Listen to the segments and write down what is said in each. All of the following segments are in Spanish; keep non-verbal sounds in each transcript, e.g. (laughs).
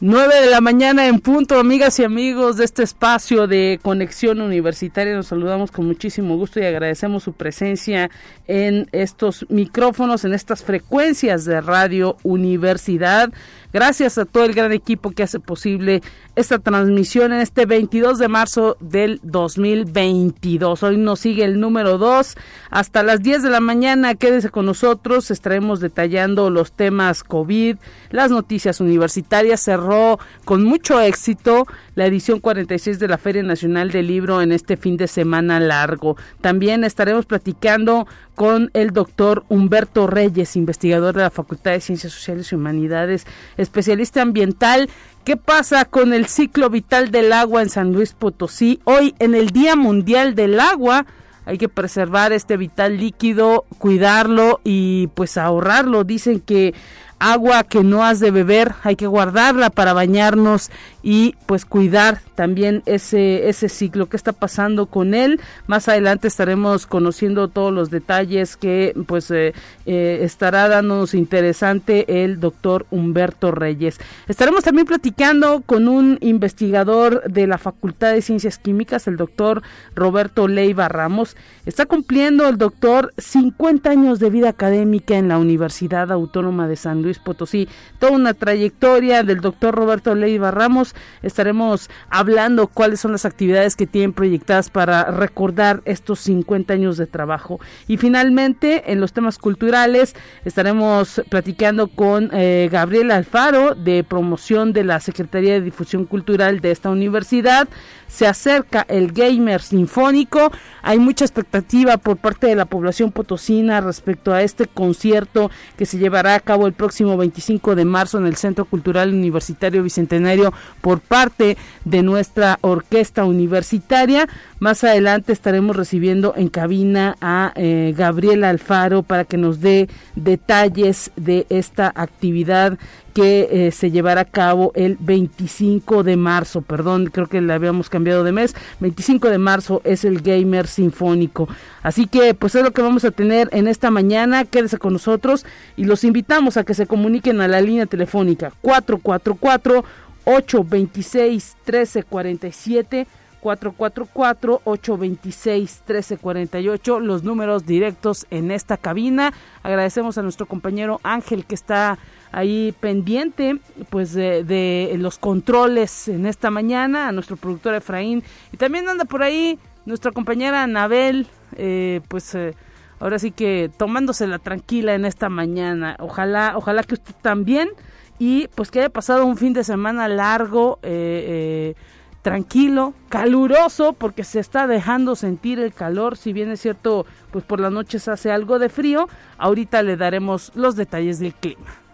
9 de la mañana en punto, amigas y amigos de este espacio de conexión universitaria. Nos saludamos con muchísimo gusto y agradecemos su presencia en estos micrófonos, en estas frecuencias de Radio Universidad. Gracias a todo el gran equipo que hace posible esta transmisión en este 22 de marzo del 2022. Hoy nos sigue el número 2 hasta las 10 de la mañana. Quédese con nosotros, estaremos detallando los temas COVID, las noticias universitarias. Cerró con mucho éxito la edición 46 de la Feria Nacional del Libro en este fin de semana largo. También estaremos platicando con el doctor Humberto Reyes, investigador de la Facultad de Ciencias Sociales y Humanidades, especialista ambiental. ¿Qué pasa con el ciclo vital del agua en San Luis Potosí? Hoy, en el Día Mundial del Agua, hay que preservar este vital líquido, cuidarlo y pues ahorrarlo. Dicen que agua que no has de beber, hay que guardarla para bañarnos y pues cuidar también ese ese ciclo que está pasando con él. Más adelante estaremos conociendo todos los detalles que pues eh, eh, estará dándonos interesante el doctor Humberto Reyes. Estaremos también platicando con un investigador de la Facultad de Ciencias Químicas, el doctor Roberto Leiva Ramos. Está cumpliendo el doctor 50 años de vida académica en la Universidad Autónoma de San Luis Luis Potosí. Toda una trayectoria del doctor Roberto Leiva Ramos. Estaremos hablando cuáles son las actividades que tienen proyectadas para recordar estos 50 años de trabajo. Y finalmente, en los temas culturales, estaremos platicando con eh, Gabriel Alfaro de promoción de la Secretaría de Difusión Cultural de esta universidad se acerca el gamer sinfónico. Hay mucha expectativa por parte de la población potosina respecto a este concierto que se llevará a cabo el próximo 25 de marzo en el Centro Cultural Universitario Bicentenario por parte de nuestra orquesta universitaria. Más adelante estaremos recibiendo en cabina a eh, Gabriela Alfaro para que nos dé detalles de esta actividad que eh, se llevará a cabo el 25 de marzo, perdón, creo que le habíamos cambiado de mes, 25 de marzo es el Gamer Sinfónico. Así que pues es lo que vamos a tener en esta mañana, quédese con nosotros y los invitamos a que se comuniquen a la línea telefónica 444 826 1347 444-826-1348, los números directos en esta cabina. Agradecemos a nuestro compañero Ángel que está ahí pendiente pues de, los controles en esta mañana, a nuestro productor Efraín y también anda por ahí nuestra compañera Anabel, eh, pues eh, ahora sí que tomándosela tranquila en esta mañana. Ojalá, ojalá que usted también y pues que haya pasado un fin de semana largo. Eh, tranquilo, caluroso, porque se está dejando sentir el calor, si bien es cierto, pues por las noches hace algo de frío, ahorita le daremos los detalles del clima.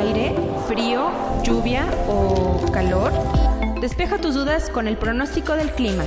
Aire, frío, lluvia o calor. Despeja tus dudas con el pronóstico del clima.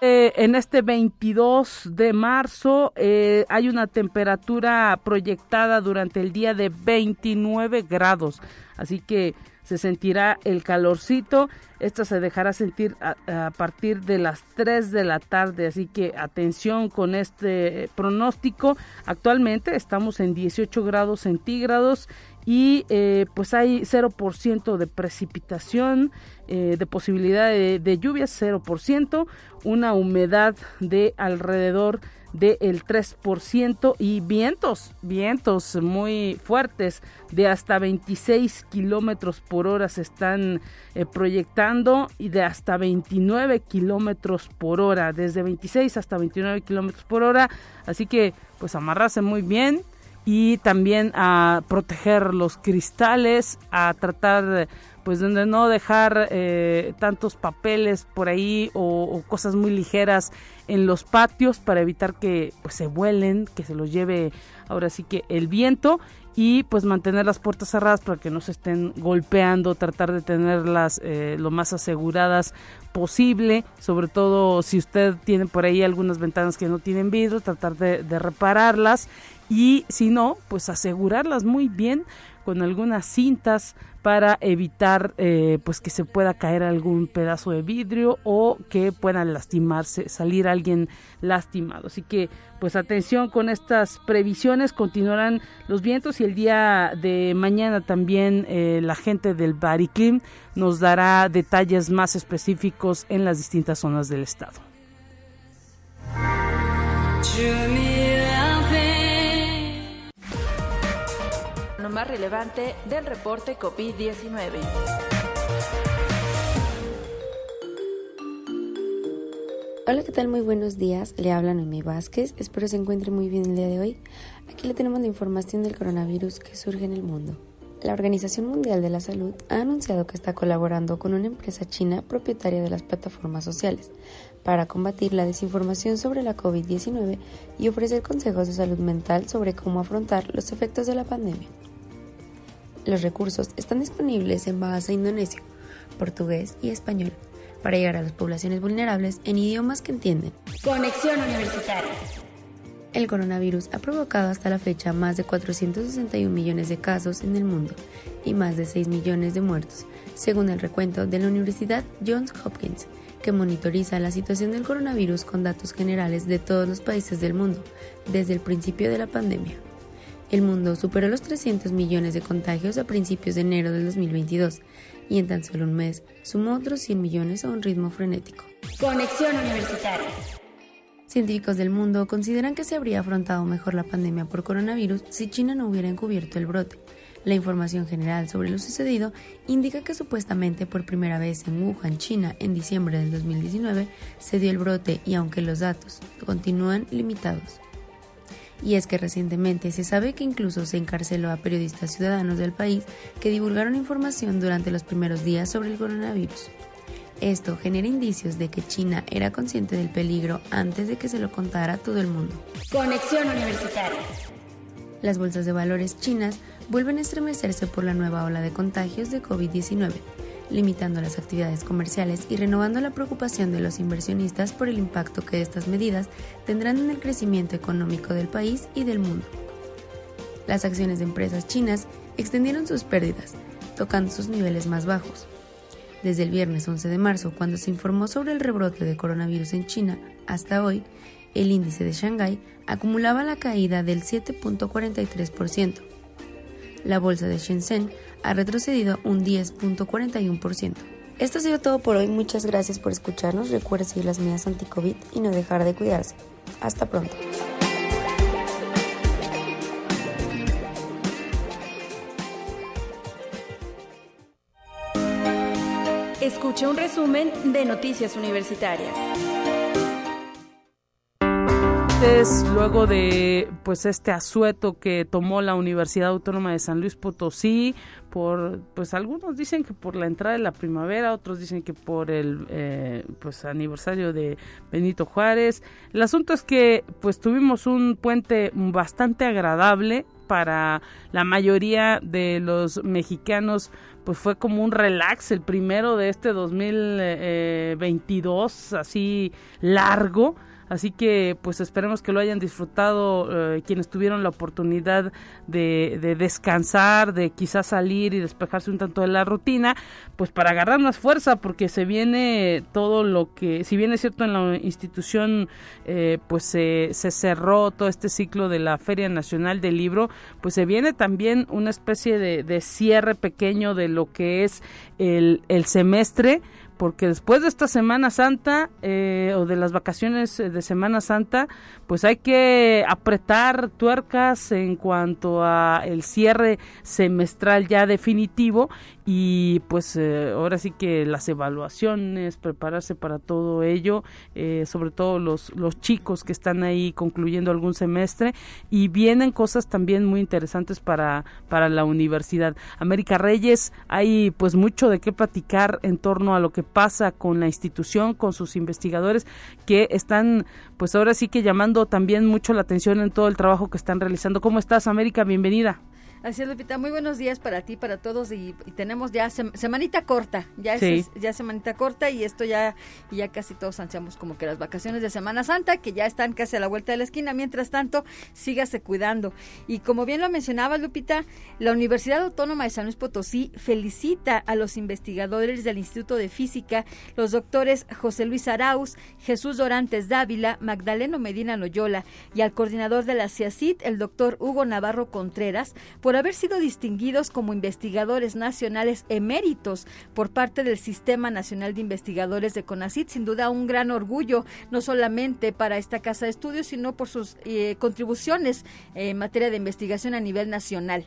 en este 22 de marzo eh, hay una temperatura proyectada durante el día de 29 grados, así que se sentirá el calorcito. Esta se dejará sentir a, partir de las 3 de la tarde, así que atención con este pronóstico. Actualmente estamos en 18 grados centígrados y eh, pues hay 0% de precipitación, eh, de posibilidad de, de lluvias 0%, una humedad de alrededor del 3% y vientos, vientos muy fuertes de hasta 26 kilómetros por hora se están eh, proyectando y de hasta 29 kilómetros por hora, desde 26 hasta 29 kilómetros por hora. Así que pues amarrarse muy bien, y también a proteger los cristales, a tratar pues de no dejar eh, tantos papeles por ahí o, cosas muy ligeras en los patios para evitar que pues, se vuelen, que se los lleve ahora sí que el viento y pues mantener las puertas cerradas para que no se estén golpeando, tratar de tenerlas eh, lo más aseguradas posible, sobre todo si usted tiene por ahí algunas ventanas que no tienen vidrio, tratar de, de repararlas y si no, pues asegurarlas muy bien con algunas cintas para evitar eh, pues que se pueda caer algún pedazo de vidrio o que puedan lastimarse, salir alguien lastimado. Así que pues atención con estas previsiones, continuarán los vientos y el día de mañana también eh, la gente del Bariclim nos dará detalles más específicos en las distintas zonas del estado más relevante del reporte COVID-19. Hola, ¿qué tal? Muy buenos días. Le habla Noemí Vázquez. Espero se encuentre muy bien el día de hoy. Aquí le tenemos la información del coronavirus que surge en el mundo. La Organización Mundial de la Salud ha anunciado que está colaborando con una empresa china propietaria de las plataformas sociales para combatir la desinformación sobre la COVID-19 y ofrecer consejos de salud mental sobre cómo afrontar los efectos de la pandemia. Los recursos están disponibles en base indonesio, portugués y español para llegar a las poblaciones vulnerables en idiomas que entienden. Conexión Universitaria. El coronavirus ha provocado hasta la fecha más de 461 millones de casos en el mundo y más de 6 millones de muertos, según el recuento de la Universidad Johns Hopkins, que monitoriza la situación del coronavirus con datos generales de todos los países del mundo desde el principio de la pandemia. El mundo superó los 300 millones de contagios a principios de enero del 2022 y en tan solo un mes sumó otros 100 millones a un ritmo frenético. Conexión Universitaria. Científicos del mundo consideran que se habría afrontado mejor la pandemia por coronavirus si China no hubiera encubierto el brote. La información general sobre lo sucedido indica que supuestamente por primera vez en Wuhan, China, en diciembre del 2019, se dio el brote y aunque los datos continúan limitados, y es que recientemente se sabe que incluso se encarceló a periodistas ciudadanos del país que divulgaron información durante los primeros días sobre el coronavirus. Esto genera indicios de que China era consciente del peligro antes de que se lo contara a todo el mundo. Conexión Universitaria. Las bolsas de valores chinas vuelven a estremecerse por la nueva ola de contagios de COVID-19 limitando las actividades comerciales y renovando la preocupación de los inversionistas por el impacto que estas medidas tendrán en el crecimiento económico del país y del mundo. Las acciones de empresas chinas extendieron sus pérdidas, tocando sus niveles más bajos. Desde el viernes 11 de marzo, cuando se informó sobre el rebrote de coronavirus en China, hasta hoy, el índice de Shanghái acumulaba la caída del 7.43%. La bolsa de Shenzhen ha retrocedido un 10.41%. Esto ha sido todo por hoy, muchas gracias por escucharnos, recuerde seguir las medidas anti-COVID y no dejar de cuidarse. Hasta pronto. Escucha un resumen de Noticias Universitarias luego de pues este asueto que tomó la Universidad Autónoma de San Luis Potosí, por pues algunos dicen que por la entrada de la primavera, otros dicen que por el eh, pues aniversario de Benito Juárez. El asunto es que pues tuvimos un puente bastante agradable para la mayoría de los mexicanos pues fue como un relax el primero de este 2022 eh, así largo Así que pues esperemos que lo hayan disfrutado eh, quienes tuvieron la oportunidad de, descansar, de quizás salir y despejarse un tanto de la rutina, pues para agarrar más fuerza porque se viene todo lo que, si bien es cierto en la institución eh, pues se, cerró todo este ciclo de la Feria Nacional del Libro, pues se viene también una especie de, cierre pequeño de lo que es el semestre porque después de esta Semana Santa eh, o de las vacaciones de Semana Santa, pues hay que apretar tuercas en cuanto a el cierre semestral ya definitivo y pues eh, ahora sí que las evaluaciones, prepararse para todo ello, eh, sobre todo los, los chicos que están ahí concluyendo algún semestre y vienen cosas también muy interesantes para, para la universidad. América Reyes, hay pues mucho de qué platicar en torno a lo que pasa con la institución, con sus investigadores que están pues ahora sí que llamando también mucho la atención en todo el trabajo que están realizando. ¿Cómo estás América? Bienvenida. Así es, Lupita. Muy buenos días para ti, para todos. Y, tenemos ya semanita corta. Ya es ya semanita corta y esto ya, y ya casi todos ansiamos como que las vacaciones de Semana Santa, que ya están casi a la vuelta de la esquina. Mientras tanto, sígase cuidando. Y como bien lo mencionaba Lupita, la Universidad Autónoma de San Luis Potosí felicita a los investigadores del Instituto de Física, los doctores José Luis Arauz, Jesús Dorantes Dávila, Magdaleno Medina Loyola y al coordinador de la CIACIT, el doctor Hugo Navarro Contreras, por haber sido distinguidos como investigadores nacionales eméritos por parte del Sistema Nacional de Investigadores de CONACIT. Sin duda un gran orgullo, no solamente para esta casa de estudios, sino por sus eh, contribuciones en materia de investigación a nivel nacional.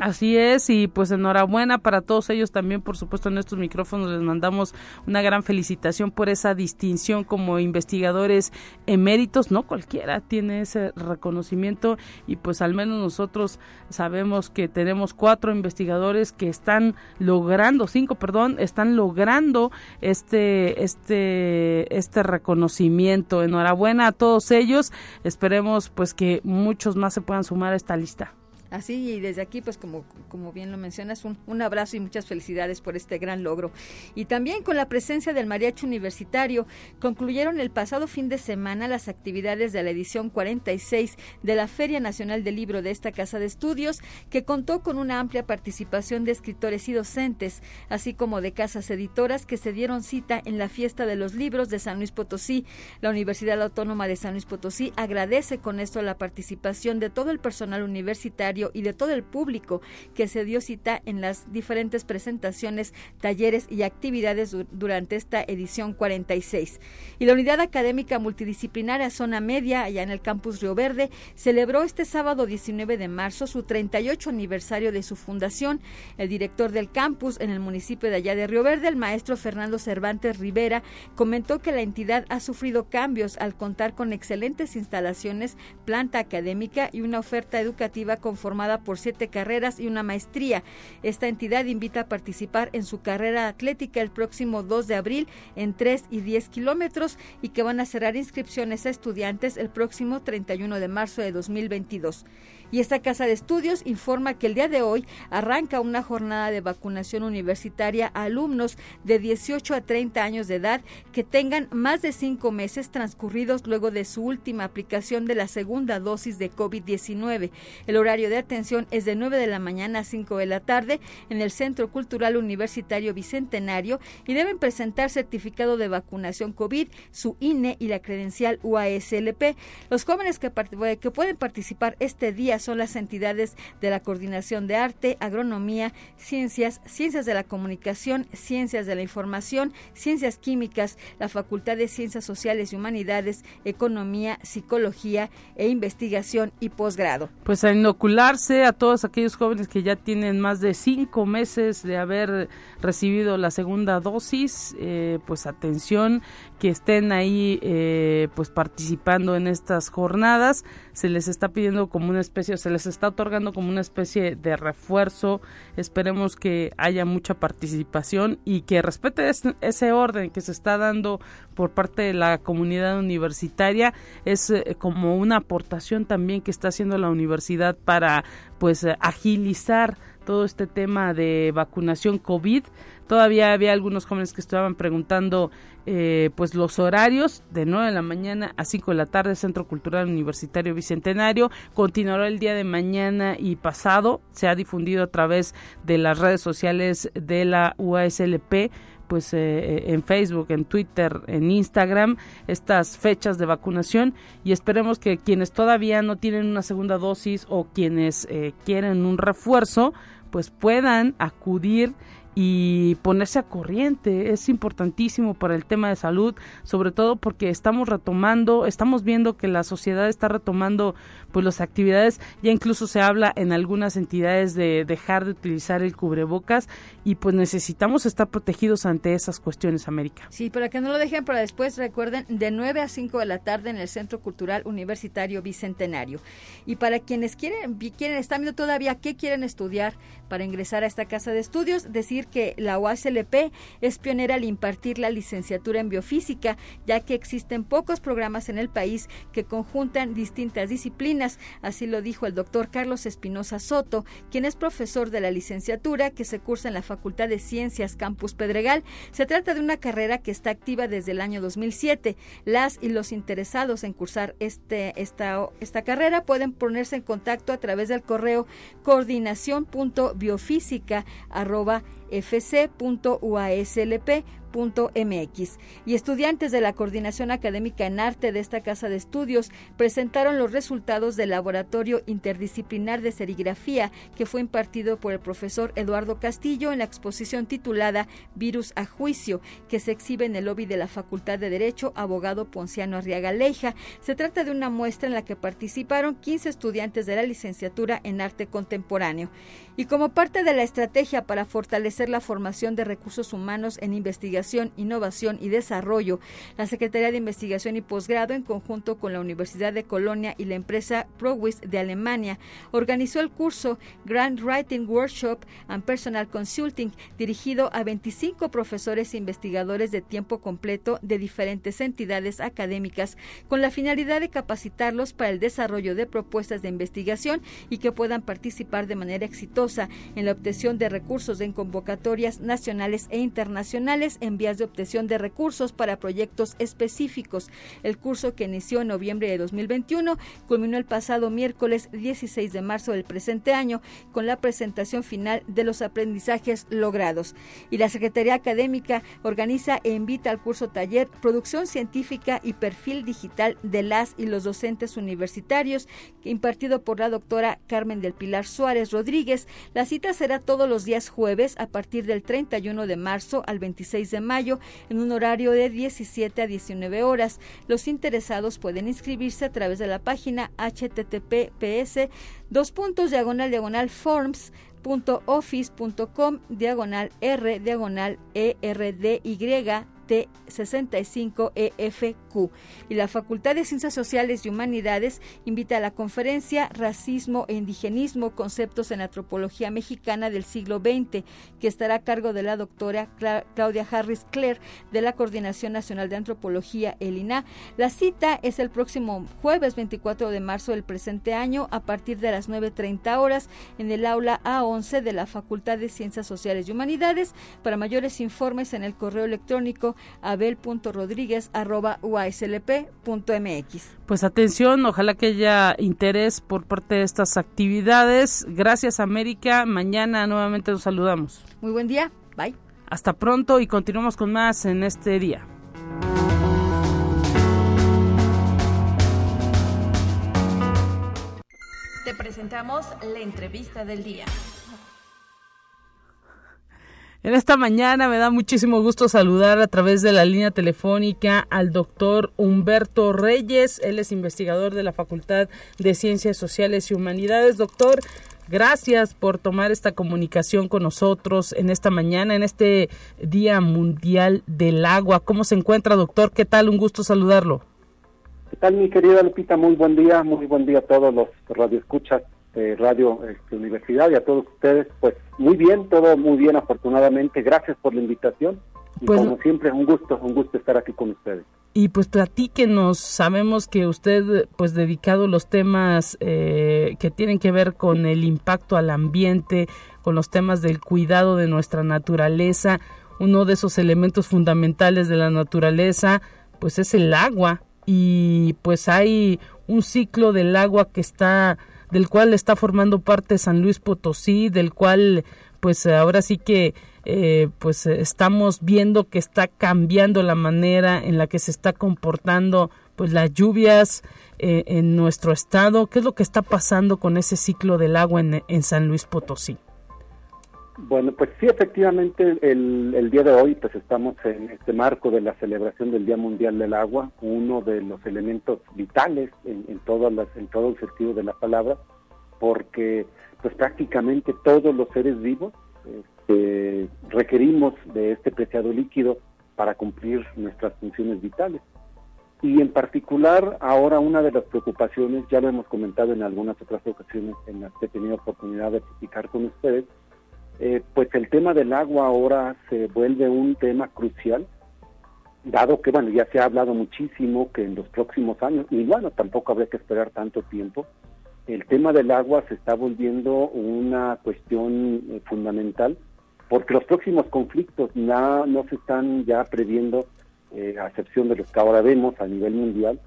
Así es, y pues enhorabuena para todos ellos también, por supuesto, en estos micrófonos les mandamos una gran felicitación por esa distinción como investigadores eméritos, no cualquiera tiene ese reconocimiento y pues al menos nosotros sabemos que tenemos cuatro investigadores que están logrando, cinco, perdón, están logrando este, este, este reconocimiento. Enhorabuena a todos ellos, esperemos pues que muchos más se puedan sumar a esta lista. Así, y desde aquí, pues como, como bien lo mencionas, un, un, abrazo y muchas felicidades por este gran logro. Y también con la presencia del Mariachi Universitario, concluyeron el pasado fin de semana las actividades de la edición 46 de la Feria Nacional del Libro de esta Casa de Estudios, que contó con una amplia participación de escritores y docentes, así como de casas editoras que se dieron cita en la fiesta de los libros de San Luis Potosí. La Universidad Autónoma de San Luis Potosí agradece con esto la participación de todo el personal universitario y de todo el público que se dio cita en las diferentes presentaciones, talleres y actividades durante esta edición 46. Y la Unidad Académica Multidisciplinaria Zona Media, allá en el campus Río Verde, celebró este sábado 19 de marzo su 38 aniversario de su fundación. El director del campus en el municipio de allá de Río Verde, el maestro Fernando Cervantes Rivera, comentó que la entidad ha sufrido cambios al contar con excelentes instalaciones, planta académica y una oferta educativa conformada formada por siete carreras y una maestría. Esta entidad invita a participar en su carrera atlética el próximo 2 de abril en 3 y 10 kilómetros y que van a cerrar inscripciones a estudiantes el próximo 31 de marzo de 2022. Y esta casa de estudios informa que el día de hoy arranca una jornada de vacunación universitaria a alumnos de 18 a 30 años de edad que tengan más de cinco meses transcurridos luego de su última aplicación de la segunda dosis de COVID-19. El horario de atención es de 9 de la mañana a 5 de la tarde en el Centro Cultural Universitario Bicentenario y deben presentar certificado de vacunación COVID, su INE y la credencial UASLP. Los jóvenes que, que pueden participar este día son las entidades de la Coordinación de Arte, Agronomía, Ciencias, Ciencias de la Comunicación, Ciencias de la Información, Ciencias Químicas, la Facultad de Ciencias Sociales y Humanidades, Economía, Psicología e Investigación y Posgrado. Pues a inocularse a todos aquellos jóvenes que ya tienen más de cinco meses de haber recibido la segunda dosis, eh, pues atención que estén ahí eh, pues participando en estas jornadas. Se les está pidiendo como una especie se les está otorgando como una especie de refuerzo. Esperemos que haya mucha participación y que respete ese orden que se está dando por parte de la comunidad universitaria. Es eh, como una aportación también que está haciendo la universidad para pues agilizar todo este tema de vacunación COVID Todavía había algunos jóvenes que estaban preguntando eh, pues los horarios de 9 de la mañana a 5 de la tarde, Centro Cultural Universitario Bicentenario. Continuará el día de mañana y pasado. Se ha difundido a través de las redes sociales de la UASLP pues eh, en Facebook, en Twitter, en Instagram estas fechas de vacunación y esperemos que quienes todavía no tienen una segunda dosis o quienes eh, quieren un refuerzo pues puedan acudir y ponerse a corriente. Es importantísimo para el tema de salud, sobre todo porque estamos retomando, estamos viendo que la sociedad está retomando pues las actividades, ya incluso se habla en algunas entidades de dejar de utilizar el cubrebocas y pues necesitamos estar protegidos ante esas cuestiones, América. Sí, para que no lo dejen para después, recuerden, de 9 a 5 de la tarde en el Centro Cultural Universitario Bicentenario. Y para quienes quieren, quieren, están viendo todavía qué quieren estudiar para ingresar a esta casa de estudios, decir que la UASLP es pionera al impartir la licenciatura en biofísica, ya que existen pocos programas en el país que conjuntan distintas disciplinas. Así lo dijo el doctor Carlos Espinosa Soto, quien es profesor de la licenciatura que se cursa en la Facultad de Ciencias Campus Pedregal. Se trata de una carrera que está activa desde el año 2007. Las y los interesados en cursar este, esta, esta carrera pueden ponerse en contacto a través del correo coordinación.biofísica.fc.uaslp MX. Y estudiantes de la Coordinación Académica en Arte de esta casa de estudios presentaron los resultados del laboratorio interdisciplinar de serigrafía que fue impartido por el profesor Eduardo Castillo en la exposición titulada Virus a Juicio, que se exhibe en el lobby de la Facultad de Derecho Abogado Ponciano Arriaga Leija. Se trata de una muestra en la que participaron 15 estudiantes de la licenciatura en Arte Contemporáneo. Y como parte de la estrategia para fortalecer la formación de recursos humanos en investigación, innovación y desarrollo, la Secretaría de Investigación y Posgrado, en conjunto con la Universidad de Colonia y la empresa ProWis de Alemania, organizó el curso Grant Writing Workshop and Personal Consulting, dirigido a 25 profesores e investigadores de tiempo completo de diferentes entidades académicas, con la finalidad de capacitarlos para el desarrollo de propuestas de investigación y que puedan participar de manera exitosa en la obtención de recursos en convocatorias nacionales e internacionales en vías de obtención de recursos para proyectos específicos. El curso que inició en noviembre de 2021 culminó el pasado miércoles 16 de marzo del presente año con la presentación final de los aprendizajes logrados. Y la Secretaría Académica organiza e invita al curso taller Producción Científica y Perfil Digital de las y los docentes universitarios, impartido por la doctora Carmen del Pilar Suárez Rodríguez, la cita será todos los días jueves a partir del 31 de marzo al 26 de mayo en un horario de 17 a 19 horas. Los interesados pueden inscribirse a través de la página https dos puntos diagonal diagonal forms diagonal r diagonal erdy T65EFQ. Y la Facultad de Ciencias Sociales y Humanidades invita a la conferencia Racismo e Indigenismo, Conceptos en Antropología Mexicana del siglo XX, que estará a cargo de la doctora Claudia Harris Clare de la Coordinación Nacional de Antropología, ELINA. La cita es el próximo jueves 24 de marzo del presente año a partir de las 9.30 horas en el aula A11 de la Facultad de Ciencias Sociales y Humanidades. Para mayores informes en el correo electrónico abel.rodríguez.uaslp.mx. Pues atención, ojalá que haya interés por parte de estas actividades. Gracias América, mañana nuevamente nos saludamos. Muy buen día, bye. Hasta pronto y continuamos con más en este día. Te presentamos la entrevista del día. En esta mañana me da muchísimo gusto saludar a través de la línea telefónica al doctor Humberto Reyes. Él es investigador de la Facultad de Ciencias Sociales y Humanidades. Doctor, gracias por tomar esta comunicación con nosotros en esta mañana, en este Día Mundial del Agua. ¿Cómo se encuentra, doctor? ¿Qué tal? Un gusto saludarlo. ¿Qué tal, mi querida Lupita? Muy buen día, muy buen día a todos los radioescuchas de Radio este, Universidad y a todos ustedes. Pues muy bien, todo muy bien, afortunadamente. Gracias por la invitación. Y pues, como siempre, un gusto, un gusto estar aquí con ustedes. Y pues platíquenos, sabemos que usted, pues dedicado los temas eh, que tienen que ver con el impacto al ambiente, con los temas del cuidado de nuestra naturaleza, uno de esos elementos fundamentales de la naturaleza, pues es el agua. Y pues hay un ciclo del agua que está del cual está formando parte San Luis Potosí, del cual pues ahora sí que eh, pues estamos viendo que está cambiando la manera en la que se está comportando pues las lluvias eh, en nuestro estado. ¿Qué es lo que está pasando con ese ciclo del agua en, en San Luis Potosí? Bueno, pues sí, efectivamente, el, día de hoy, pues estamos en este marco de la celebración del Día Mundial del Agua, uno de los elementos vitales en, en, todas las, en todo el sentido de la palabra, porque pues prácticamente todos los seres vivos este, requerimos de este preciado líquido para cumplir nuestras funciones vitales. Y en particular, ahora una de las preocupaciones, ya lo hemos comentado en algunas otras ocasiones en las que he tenido oportunidad de explicar con ustedes, eh, pues el tema del agua ahora se vuelve un tema crucial, dado que, bueno, ya se ha hablado muchísimo que en los próximos años, y bueno, tampoco habría que esperar tanto tiempo, el tema del agua se está volviendo una cuestión eh, fundamental, porque los próximos conflictos no, se están ya previendo, eh, a excepción de los que ahora vemos a nivel mundial,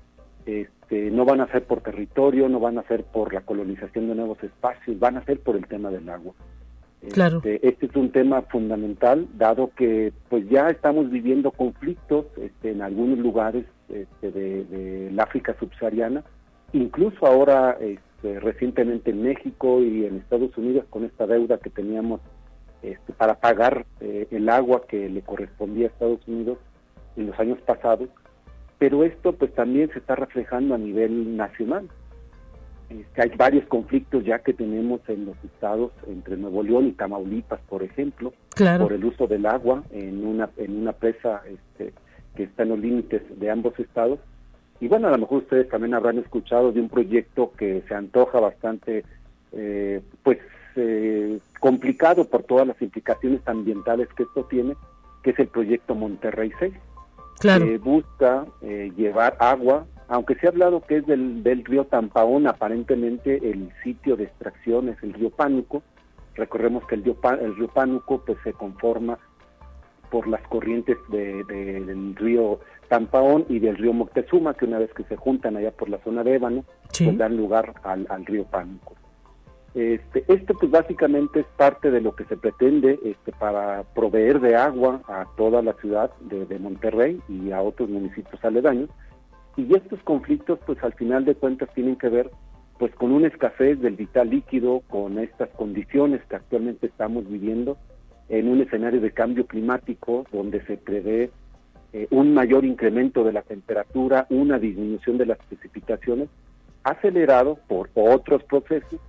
este, no van a ser por territorio, no van a ser por la colonización de nuevos espacios, van a ser por el tema del agua. Claro. Este, este, es un tema fundamental, dado que pues ya estamos viviendo conflictos este, en algunos lugares este, de, África subsahariana, incluso ahora recientemente en México y en Estados Unidos con esta deuda que teníamos para pagar eh, el agua que le correspondía a Estados Unidos en los años pasados, pero esto pues también se está reflejando a nivel nacional. Este, hay varios conflictos ya que tenemos en los estados entre Nuevo León y Tamaulipas, por ejemplo, por el uso del agua en una en una presa este, que está en los límites de ambos estados. Y bueno, a lo mejor ustedes también habrán escuchado de un proyecto que se antoja bastante, eh, pues, eh, complicado por todas las implicaciones ambientales que esto tiene, que es el proyecto Monterrey 6, que busca eh, llevar agua aunque se ha hablado que es del, río Tampaón, aparentemente el sitio de extracción es el río Pánuco. Recordemos que el río, el río Pánuco pues, se conforma por las corrientes del río Tampaón y del río Moctezuma, que una vez que se juntan allá por la zona de Ébano, pues dan lugar al, río Pánuco. Este, esto pues básicamente es parte de lo que se pretende este, para proveer de agua a toda la ciudad de, de Monterrey y a otros municipios aledaños, y estos conflictos, pues al final de cuentas, tienen que ver pues con una escasez del vital líquido, con estas condiciones que actualmente estamos viviendo en un escenario de cambio climático donde se prevé eh, un mayor incremento de la temperatura, una disminución de las precipitaciones, acelerado por otros procesos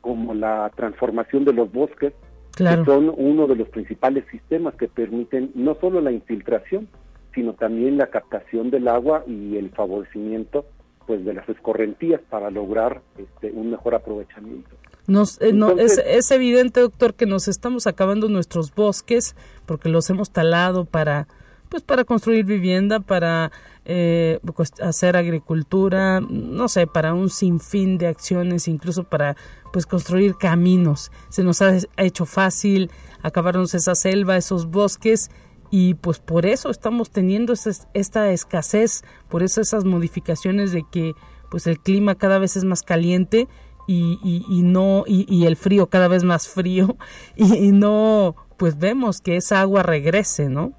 como la transformación de los bosques, que son uno de los principales sistemas que permiten no solo la infiltración, sino también la captación del agua y el favorecimiento pues de las escorrentías para lograr este, un mejor aprovechamiento. Nos, eh, no, es, es, evidente, doctor, que nos estamos acabando nuestros bosques porque los hemos talado para, pues, para construir vivienda, para eh, pues, hacer agricultura, no sé, para un sinfín de acciones, incluso para, pues, construir caminos. Se nos ha hecho fácil acabarnos esa selva, esos bosques y pues por eso estamos teniendo esta escasez, por eso esas modificaciones de que pues el clima cada vez es más caliente y, y, no y, el frío cada vez más frío (laughs) y, no pues vemos que esa agua regrese, ¿no?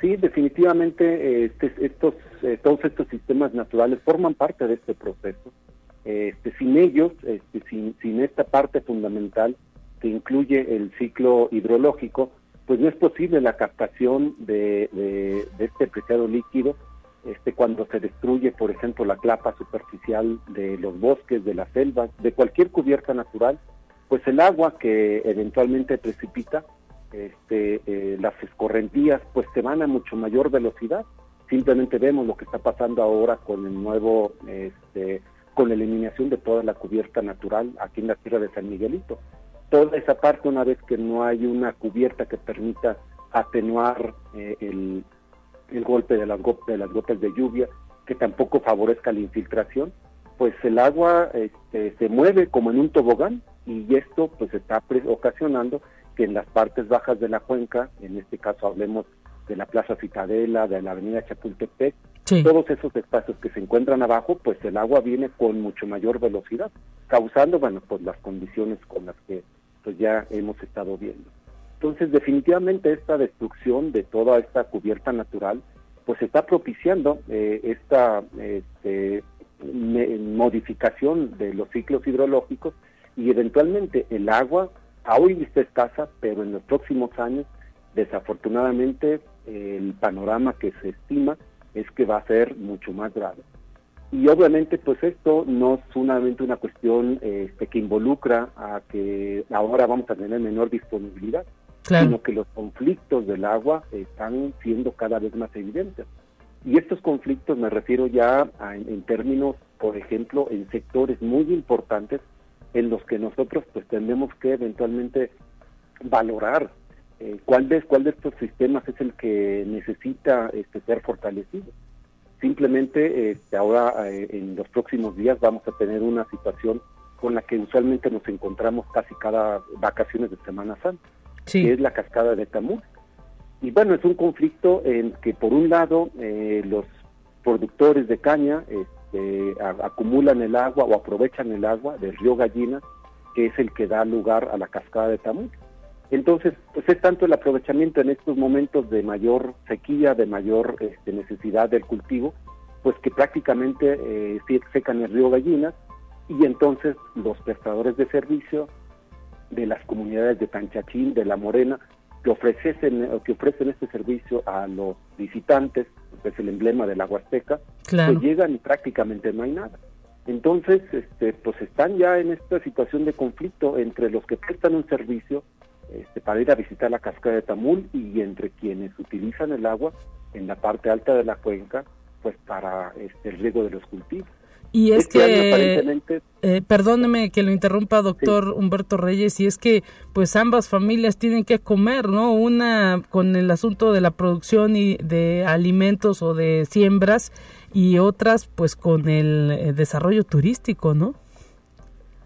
Sí, definitivamente este, estos eh, todos estos sistemas naturales forman parte de este proceso. Este, sin ellos, este, sin, sin esta parte fundamental que incluye el ciclo hidrológico, pues no es posible la captación de, este preciado líquido este, cuando se destruye, por ejemplo, la clapa superficial de los bosques, de las selvas, de cualquier cubierta natural, pues el agua que eventualmente precipita, este, eh, las escorrentías, pues se van a mucho mayor velocidad. Simplemente vemos lo que está pasando ahora con el nuevo, este, con la eliminación de toda la cubierta natural aquí en la tierra de San Miguelito toda esa parte, una vez que no hay una cubierta que permita atenuar eh, el, golpe de las, de las gotas de lluvia, que tampoco favorezca la infiltración, pues el agua este, se mueve como en un tobogán y esto pues está ocasionando que en las partes bajas de la cuenca, en este caso hablemos de la Plaza Citadela, de la Avenida Chapultepec, todos esos espacios que se encuentran abajo, pues el agua viene con mucho mayor velocidad, causando, bueno, pues las condiciones con las que pues ya hemos estado viendo. Entonces, definitivamente esta destrucción de toda esta cubierta natural, pues está propiciando eh, esta este, modificación de los ciclos hidrológicos y eventualmente el agua hoy está escasa, pero en los próximos años, desafortunadamente, el panorama que se estima es que va a ser mucho más grave. Y obviamente, pues esto no es solamente una cuestión este, que involucra a que ahora vamos a tener menor disponibilidad, sino que los conflictos del agua están siendo cada vez más evidentes. Y estos conflictos me refiero ya en términos, por ejemplo, en sectores muy importantes en los que nosotros pues tenemos que eventualmente valorar eh, cuál de cuál de estos sistemas es el que necesita este, ser fortalecido. Simplemente este, ahora eh, en los próximos días vamos a tener una situación con la que usualmente nos encontramos casi cada vacaciones de Semana Santa, que es la cascada de Tamuz. Y bueno, es un conflicto en que por un lado eh, los productores de caña este, acumulan el agua o aprovechan el agua del río Gallina, que es el que da lugar a la cascada de Tamuz. Entonces, pues es tanto el aprovechamiento en estos momentos de mayor sequía, de mayor este, necesidad del cultivo, pues que prácticamente eh, secan el río Gallinas y entonces los prestadores de servicio de las comunidades de Tanchachín, de La Morena, que ofrecen, que ofrecen este servicio a los visitantes, pues es el emblema del agua Azteca, pues llegan y prácticamente no hay nada. Entonces, este, pues están ya en esta situación de conflicto entre los que prestan un servicio este, para ir a visitar la cascada de Tamul y entre quienes utilizan el agua en la parte alta de la cuenca, pues para este, el riego de los cultivos. Y es este que, eh, perdóneme que lo interrumpa, doctor Humberto Reyes, y es que pues ambas familias tienen que comer, ¿no? Una con el asunto de la producción y de alimentos o de siembras y otras pues con el eh, desarrollo turístico, ¿no?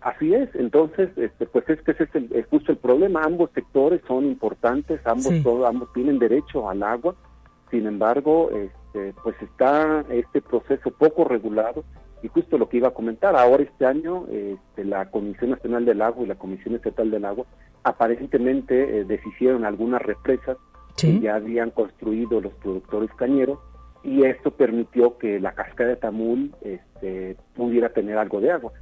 Así es, entonces, este, pues es que ese es, el, justo el problema. Ambos sectores son importantes, ambos, ambos tienen derecho al agua. Sin embargo, este, pues está este proceso poco regulado y justo lo que iba a comentar. Ahora este año, este, la Comisión Nacional del Agua y la Comisión Estatal del Agua aparentemente eh, deshicieron algunas represas que ya habían construido los productores cañeros y esto permitió que la cascada de Tamul este, pudiera tener algo de agua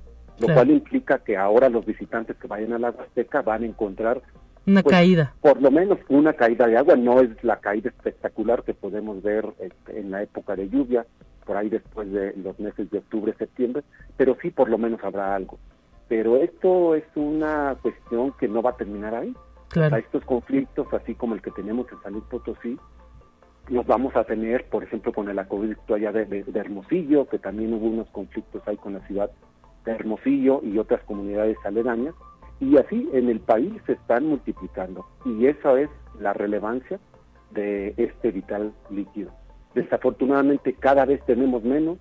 lo cual implica que ahora los visitantes que vayan a la Azteca van a encontrar una pues, caída. Por lo menos una caída de agua, no es la caída espectacular que podemos ver este, en la época de lluvia, por ahí después de los meses de octubre, septiembre, pero sí por lo menos habrá algo. Pero esto es una cuestión que no va a terminar ahí. Claro. estos conflictos, así como el que tenemos en San Luis Potosí, los vamos a tener, por ejemplo, con el acueducto allá de, de Hermosillo, que también hubo unos conflictos ahí con la ciudad de Hermosillo y otras comunidades aledañas, y así en el país se están multiplicando. Y esa es la relevancia de este vital líquido. Desafortunadamente cada vez tenemos menos,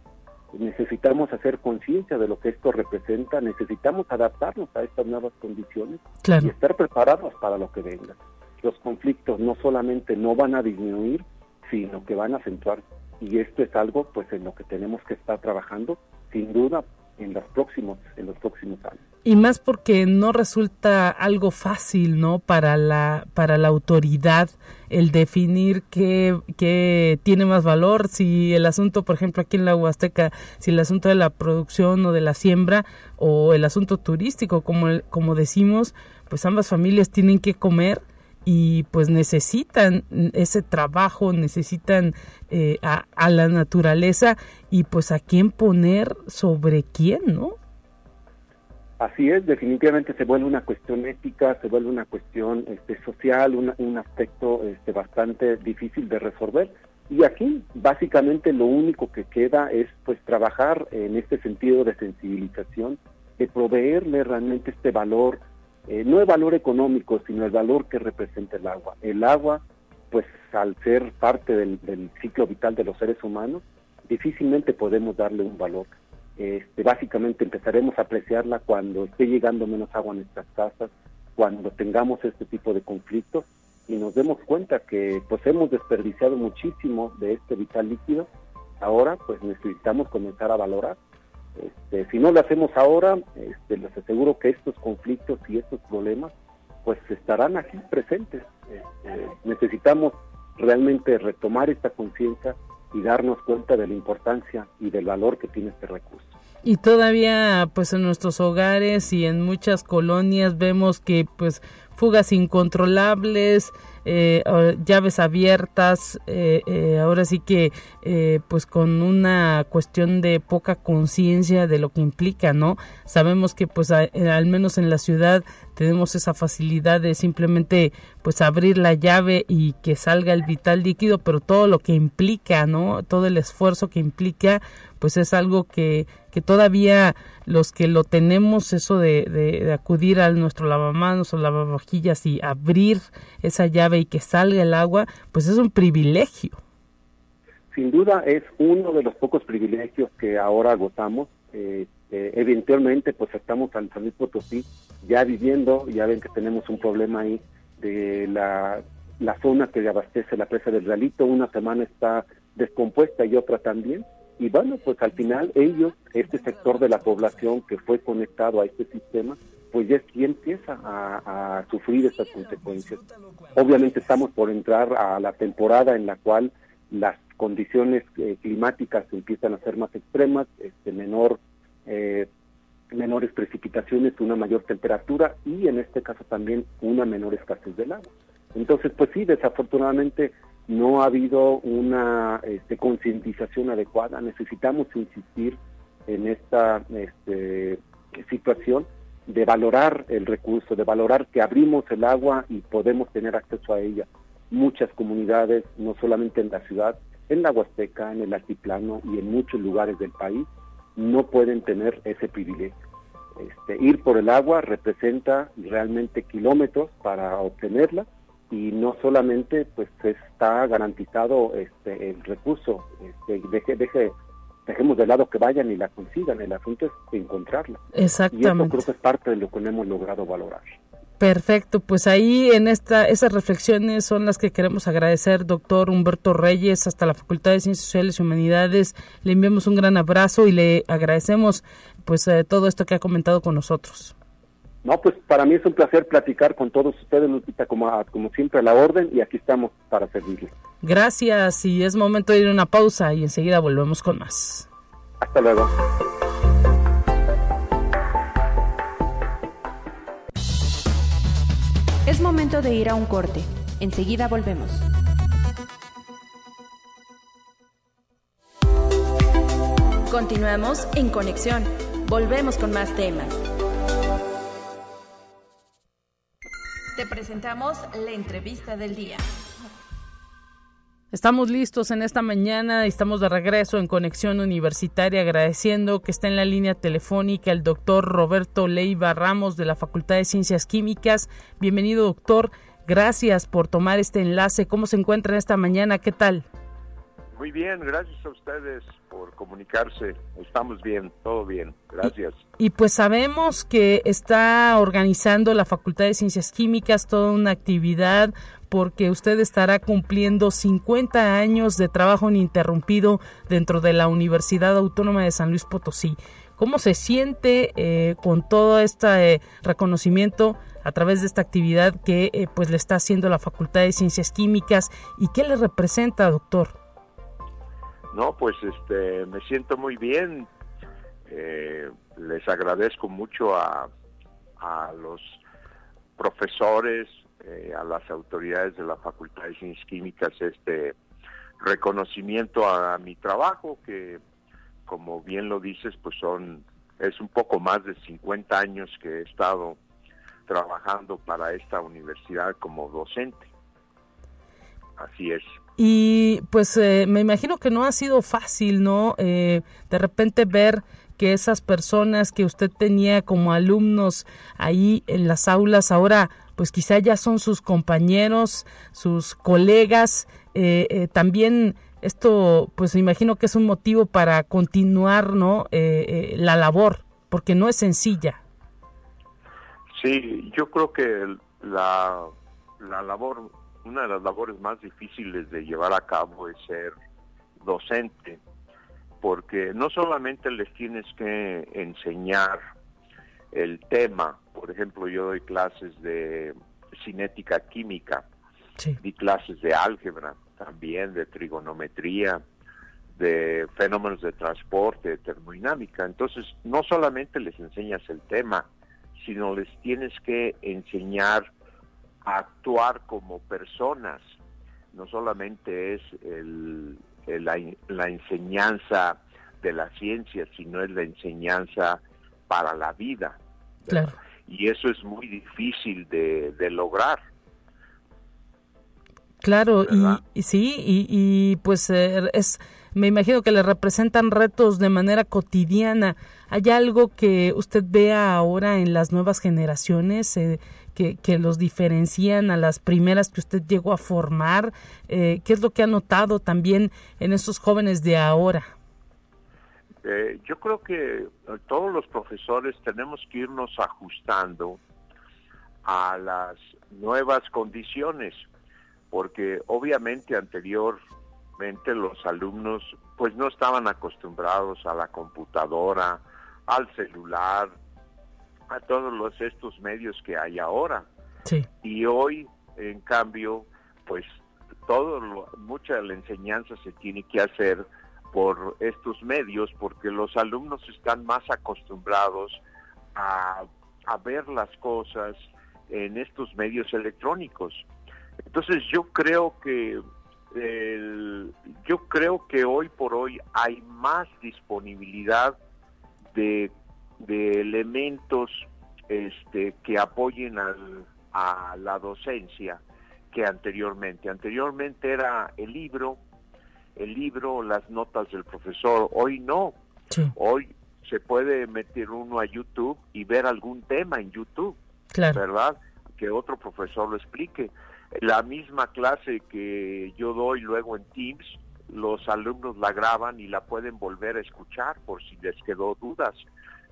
necesitamos hacer conciencia de lo que esto representa, necesitamos adaptarnos a estas nuevas condiciones y estar preparados para lo que venga. Los conflictos no solamente no van a disminuir, sino que van a acentuar. Y esto es algo pues en lo que tenemos que estar trabajando, sin duda, en los próximos en los próximos años. Y más porque no resulta algo fácil no para la para la autoridad el definir qué, qué tiene más valor. Si el asunto por ejemplo aquí en la Huasteca si el asunto de la producción o de la siembra o el asunto turístico como como decimos pues ambas familias tienen que comer y pues necesitan ese trabajo, necesitan eh, a, a, la naturaleza y pues a quién poner sobre quién, ¿no? Así es, definitivamente se vuelve una cuestión ética, se vuelve una cuestión este, social, un aspecto este, bastante difícil de resolver. Y aquí básicamente lo único que queda es pues trabajar en este sentido de sensibilización, de proveerle realmente este valor eh, no el valor económico, sino el valor que representa el agua. El agua, pues al ser parte del, ciclo vital de los seres humanos, difícilmente podemos darle un valor. Este, básicamente empezaremos a apreciarla cuando esté llegando menos agua a nuestras casas, cuando tengamos este tipo de conflictos y nos demos cuenta que pues hemos desperdiciado muchísimo de este vital líquido, ahora pues necesitamos comenzar a valorar este, si no lo hacemos ahora, este, les aseguro que estos conflictos y estos problemas pues estarán aquí presentes. Este, necesitamos realmente retomar esta conciencia y darnos cuenta de la importancia y del valor que tiene este recurso. Y todavía, pues en nuestros hogares y en muchas colonias vemos que, pues, fugas incontrolables, eh, llaves abiertas, eh, eh, ahora sí que pues con una cuestión de poca conciencia de lo que implica, ¿no? Sabemos que pues al menos en la ciudad tenemos esa facilidad de simplemente pues abrir la llave y que salga el vital líquido, pero todo lo que implica, ¿no? Todo el esfuerzo que implica pues es algo que, que todavía los que lo tenemos, eso de, de, acudir a nuestro lavamanos o lavavajillas y abrir esa llave y que salga el agua, pues es un privilegio. Sin duda es uno de los pocos privilegios que ahora agotamos. Eh, eventualmente, pues estamos al San Luis Potosí ya viviendo, ya ven que tenemos un problema ahí de la, la zona que abastece la presa del Realito, una semana está descompuesta y otra también y bueno, pues al final ellos, este sector de la población que fue conectado a este sistema, pues ya quien empieza a, sufrir estas consecuencias. Obviamente estamos por entrar a la temporada en la cual las condiciones eh, climáticas empiezan a ser más extremas, este menor eh, menores precipitaciones, una mayor temperatura y en este caso también una menor escasez del agua. Entonces, pues sí, desafortunadamente no ha habido una este, concientización adecuada. Necesitamos insistir en esta este, situación de valorar el recurso, de valorar que abrimos el agua y podemos tener acceso a ella. Muchas comunidades, no solamente en la ciudad, en la Huasteca, en el altiplano y en muchos lugares del país, no pueden tener ese privilegio. Este, ir por el agua representa realmente kilómetros para obtenerla y no solamente pues está garantizado este el recurso este, deje, deje, dejemos de lado que vayan y la consigan el asunto es encontrarla exactamente y eso creo que es parte de lo que no hemos logrado valorar Perfecto, pues ahí en esta esas reflexiones son las que queremos agradecer, doctor Humberto Reyes, hasta la Facultad de Ciencias Sociales y Humanidades. Le enviamos un gran abrazo y le agradecemos pues eh, todo esto que ha comentado con nosotros. No, pues para mí es un placer platicar con todos ustedes, Lupita, como, como siempre a la orden y aquí estamos para servirles. Gracias y es momento de ir a una pausa y enseguida volvemos con más. Hasta luego. Es momento de ir a un corte. Enseguida volvemos. Continuamos en conexión. Volvemos con más temas. Te presentamos la entrevista del día. Estamos listos en esta mañana, estamos de regreso en Conexión Universitaria, agradeciendo que está en la línea telefónica el doctor Roberto Leiva Ramos de la Facultad de Ciencias Químicas. Bienvenido, doctor. Gracias por tomar este enlace. ¿Cómo se encuentra en esta mañana? ¿Qué tal? Muy bien, gracias a ustedes por comunicarse. Estamos bien, todo bien. Gracias. Y, pues sabemos que está organizando la Facultad de Ciencias Químicas toda una actividad porque usted estará cumpliendo 50 años de trabajo ininterrumpido dentro de la Universidad Autónoma de San Luis Potosí. ¿Cómo se siente eh, con todo este eh, reconocimiento a través de esta actividad que eh, pues le está haciendo la Facultad de Ciencias Químicas y qué le representa, doctor? No, pues este, me siento muy bien. Eh, les agradezco mucho a, a los profesores, eh, a las autoridades de la Facultad de Ciencias Químicas este reconocimiento a, mi trabajo que como bien lo dices pues son es un poco más de 50 años que he estado trabajando para esta universidad como docente. Así es. Y pues eh, me imagino que no ha sido fácil, ¿no? Eh, de repente ver que esas personas que usted tenía como alumnos ahí en las aulas ahora pues quizá ya son sus compañeros, sus colegas, eh, también esto pues me imagino que es un motivo para continuar, ¿no? la labor, porque no es sencilla. Sí, yo creo que la, la labor una de las labores más difíciles de llevar a cabo es ser docente, porque no solamente les tienes que enseñar el tema, por ejemplo, yo doy clases de cinética química, di clases de álgebra, también de trigonometría, de fenómenos de transporte, de termodinámica. Entonces, no solamente les enseñas el tema, sino les tienes que enseñar a actuar como personas. No solamente es la, enseñanza de la ciencia, sino es la enseñanza para la vida. Y eso es muy difícil de, lograr. Claro, y, sí, y, pues eh, es me imagino que le representan retos de manera cotidiana. ¿Hay algo que usted vea ahora en las nuevas generaciones eh, que, los diferencian a las primeras que usted llegó a formar? Eh, ¿Qué es lo que ha notado también en estos jóvenes de ahora? Eh, yo creo que todos los profesores tenemos que irnos ajustando a las nuevas condiciones, porque obviamente anterior los alumnos pues no estaban acostumbrados a la computadora, al celular, a todos los, estos medios que hay ahora. Y hoy, en cambio, pues todo mucha de la enseñanza se tiene que hacer por estos medios porque los alumnos están más acostumbrados a, a ver las cosas en estos medios electrónicos. Entonces yo creo que yo creo que hoy por hoy hay más disponibilidad de, elementos este, que apoyen a la docencia que anteriormente. Anteriormente era el libro, el libro, las notas del profesor. Hoy no. Hoy se puede meter uno a YouTube y ver algún tema en YouTube, ¿verdad? Que otro profesor lo explique la misma clase que yo doy luego en Teams, los alumnos la graban y la pueden volver a escuchar por si les quedó dudas,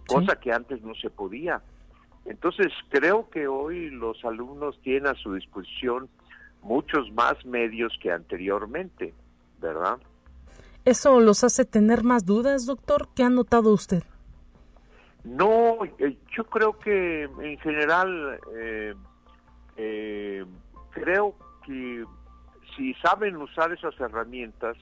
cosa que antes no se podía. Entonces, creo que hoy los alumnos tienen a su disposición muchos más medios que anteriormente, ¿verdad? ¿Eso los hace tener más dudas, doctor? ¿Qué ha notado usted? No, eh, yo creo que en general eh, eh, creo que si saben usar esas herramientas,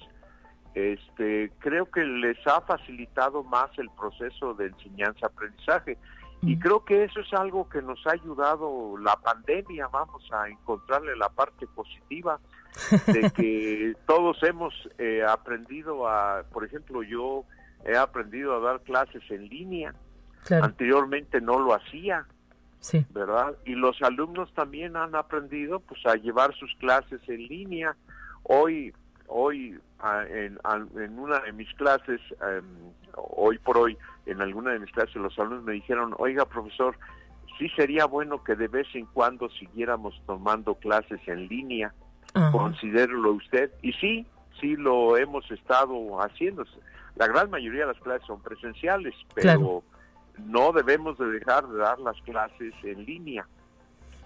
este, creo que les ha facilitado más el proceso de enseñanza-aprendizaje. Y mm. creo que eso es algo que nos ha ayudado la pandemia, vamos a encontrarle la parte positiva de (laughs) que todos hemos eh, aprendido a, por ejemplo, yo he aprendido a dar clases en línea. Anteriormente no lo hacía. Sí. ¿Verdad? Y los alumnos también han aprendido pues a llevar sus clases en línea. Hoy, hoy en, en una de mis clases, em, hoy por hoy, en alguna de mis clases los alumnos me dijeron, oiga profesor, sí sería bueno que de vez en cuando siguiéramos tomando clases en línea, considérelo usted. Y sí, sí lo hemos estado haciendo. La gran mayoría de las clases son presenciales, pero no debemos de dejar de dar las clases en línea,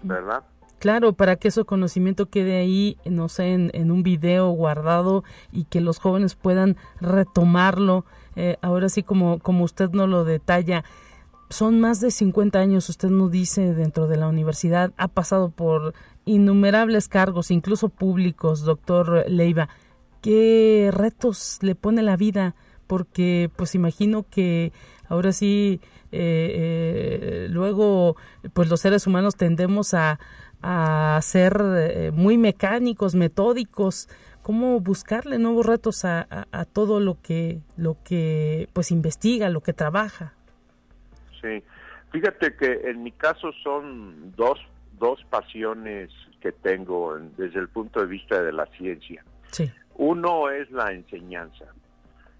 ¿verdad? Claro, para que ese conocimiento quede ahí, no sé, en, un video guardado y que los jóvenes puedan retomarlo. Eh, ahora sí, como, como usted no lo detalla, son más de 50 años, usted nos dice, dentro de la universidad, ha pasado por innumerables cargos, incluso públicos, doctor Leiva. ¿Qué retos le pone la vida? Porque, pues imagino que ahora sí eh, eh, luego pues los seres humanos tendemos a, a ser eh, muy mecánicos, metódicos, cómo buscarle nuevos retos a, a, todo lo que lo que pues investiga, lo que trabaja. Sí, fíjate que en mi caso son dos dos pasiones que tengo desde el punto de vista de la ciencia. Sí. Uno es la enseñanza.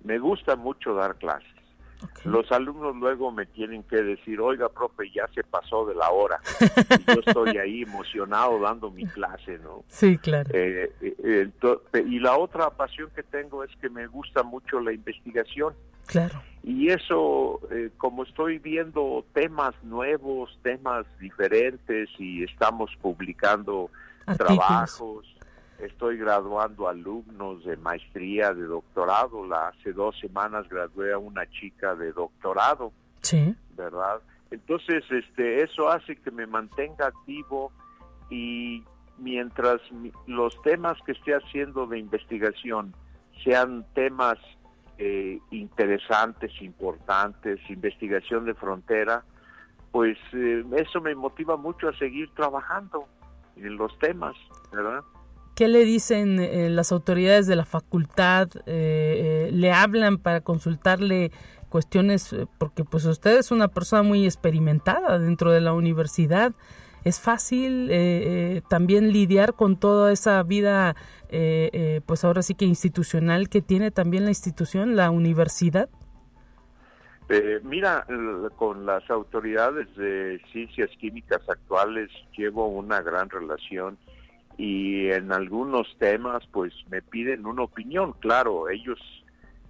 Me gusta mucho dar clases. Los alumnos luego me tienen que decir, oiga, profe, ya se pasó de la hora. y yo estoy (laughs) ahí emocionado dando mi clase, ¿no? Sí, claro. Eh, eh, y la otra pasión que tengo es que me gusta mucho la investigación. Claro. Y eso, eh, como estoy viendo temas nuevos, temas diferentes y estamos publicando trabajos, estoy graduando alumnos de maestría, de doctorado. La, hace dos semanas gradué a una chica de doctorado. Sí. ¿Verdad? Entonces, este, eso hace que me mantenga activo y mientras los temas que esté haciendo de investigación sean temas eh, interesantes, importantes, investigación de frontera, pues eh, eso me motiva mucho a seguir trabajando en los temas, ¿verdad? ¿Qué le dicen eh, las autoridades de la facultad? ¿Le hablan para consultarle cuestiones? Porque pues usted es una persona muy experimentada dentro de la universidad es fácil eh, eh, también lidiar con toda esa vida, eh, pues ahora sí que institucional que tiene también la institución, la universidad. mira, con las autoridades de ciencias químicas actuales llevo una gran relación y en algunos temas pues me piden una opinión, claro, ellos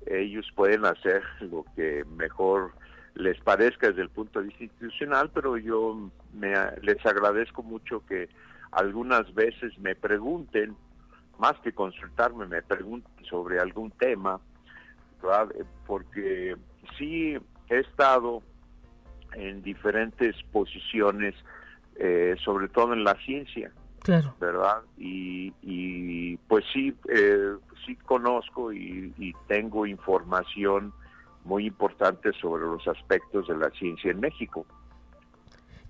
ellos pueden hacer lo que mejor les parezca desde el punto de vista institucional, pero yo me, les agradezco mucho que algunas veces me pregunten, más que consultarme, me pregunten sobre algún tema, porque sí he estado en diferentes posiciones, eh, sobre todo en la ciencia, claro. ¿verdad? Y, y pues sí, eh, sí conozco y, y tengo información muy importante sobre los aspectos de la ciencia en México.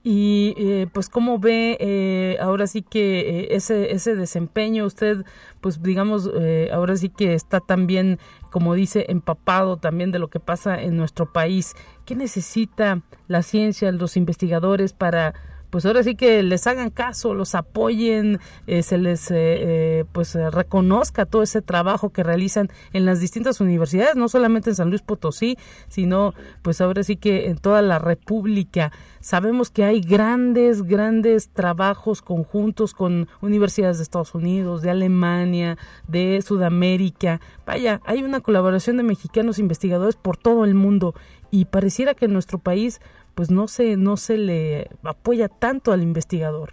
Y eh, pues cómo ve eh, ahora sí que eh, ese ese desempeño usted pues digamos ahora sí que está también como dice empapado también de lo que pasa en nuestro país. ¿Qué necesita la ciencia, los investigadores para pues ahora sí que les hagan caso, los apoyen, eh, se les eh, eh, pues reconozca todo ese trabajo que realizan en las distintas universidades, no solamente en San Luis Potosí, sino pues ahora sí que en toda la República. Sabemos que hay grandes, grandes trabajos conjuntos con universidades de Estados Unidos, de Alemania, de Sudamérica. Vaya, hay una colaboración de mexicanos investigadores por todo el mundo y pareciera que en nuestro país pues no se, no se le apoya tanto al investigador.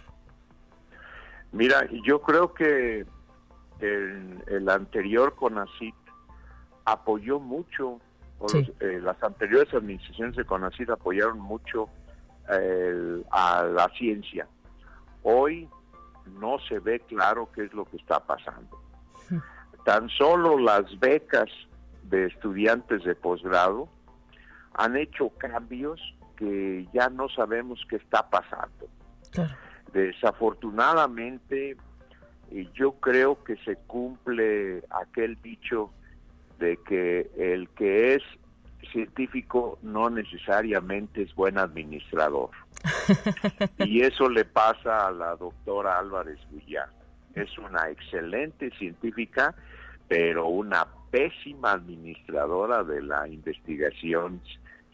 Mira, yo creo que el, el anterior CONACIT apoyó mucho, eh, las anteriores administraciones de CONACIT apoyaron mucho a la ciencia. Hoy no se ve claro qué es lo que está pasando. Tan solo las becas de estudiantes de posgrado han hecho cambios que ya no sabemos qué está pasando. Desafortunadamente, yo creo que se cumple aquel dicho de que el que es científico no necesariamente es buen administrador. (laughs) y eso le pasa a la doctora Álvarez Guillán. Es una excelente científica, pero una pésima administradora de la investigación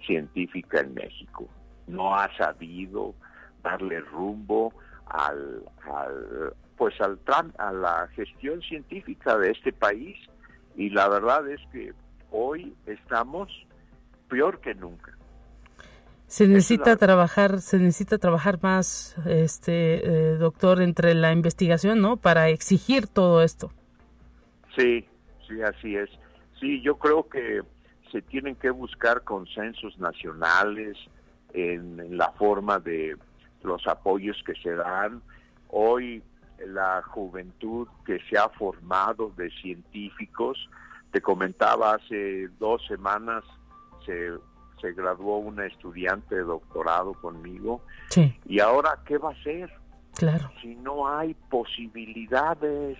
científica en México. No ha sabido darle rumbo al, pues al a la gestión científica de este país y la verdad es que hoy estamos peor que nunca. Se necesita trabajar, se necesita trabajar más, este eh, doctor, entre la investigación, ¿no? Para exigir todo esto. Sí, sí, así es. Sí, yo creo que se tienen que buscar consensos nacionales en, la forma de los apoyos que se dan. Hoy la juventud que se ha formado de científicos, te comentaba hace dos semanas se, se graduó una estudiante de doctorado conmigo. Y ahora qué va a hacer claro. Si no hay posibilidades